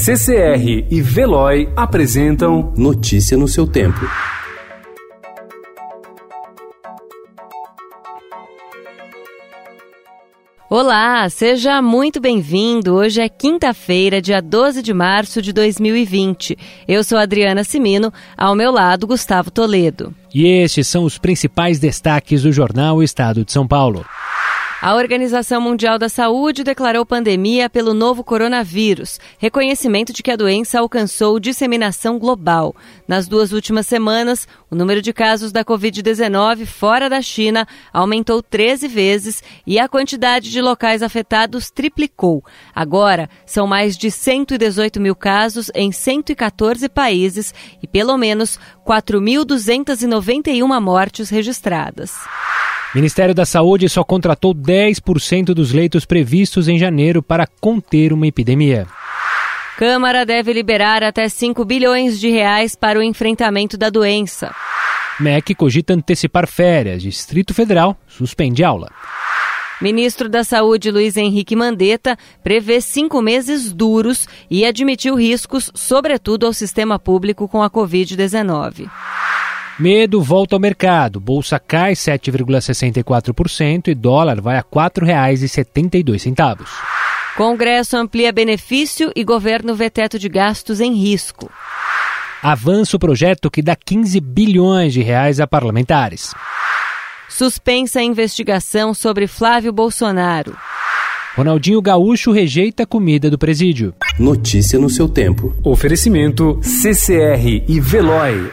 CCR e Veloy apresentam Notícia no seu tempo. Olá, seja muito bem-vindo. Hoje é quinta-feira, dia 12 de março de 2020. Eu sou Adriana Simino, ao meu lado, Gustavo Toledo. E estes são os principais destaques do jornal Estado de São Paulo. A Organização Mundial da Saúde declarou pandemia pelo novo coronavírus, reconhecimento de que a doença alcançou disseminação global. Nas duas últimas semanas, o número de casos da Covid-19 fora da China aumentou 13 vezes e a quantidade de locais afetados triplicou. Agora, são mais de 118 mil casos em 114 países e pelo menos 4.291 mortes registradas. Ministério da Saúde só contratou 10% dos leitos previstos em janeiro para conter uma epidemia. Câmara deve liberar até 5 bilhões de reais para o enfrentamento da doença. MEC cogita antecipar férias. Distrito Federal suspende aula. Ministro da Saúde Luiz Henrique Mandetta prevê cinco meses duros e admitiu riscos, sobretudo ao sistema público com a Covid-19. Medo volta ao mercado. Bolsa cai 7,64% e dólar vai a R$ 4,72. Congresso amplia benefício e governo vê teto de gastos em risco. Avança o projeto que dá 15 bilhões de reais a parlamentares. Suspensa a investigação sobre Flávio Bolsonaro. Ronaldinho Gaúcho rejeita a comida do presídio. Notícia no seu tempo. Oferecimento CCR e Veloy.